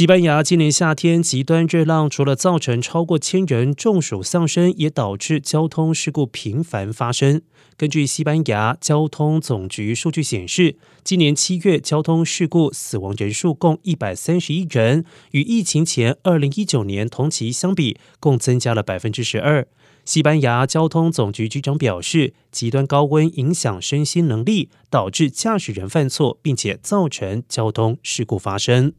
西班牙今年夏天极端热浪除了造成超过千人中暑丧生也导致交通事故频繁发生。根据西班牙交通总局数据显示今年七月交通事故死亡人数共一百三十一人与疫情前二零一九年同期相比共增加了百分之十二。西班牙交通总局局长表示极端高温影响身心能力导致驾驶人犯错并且造成交通事故发生。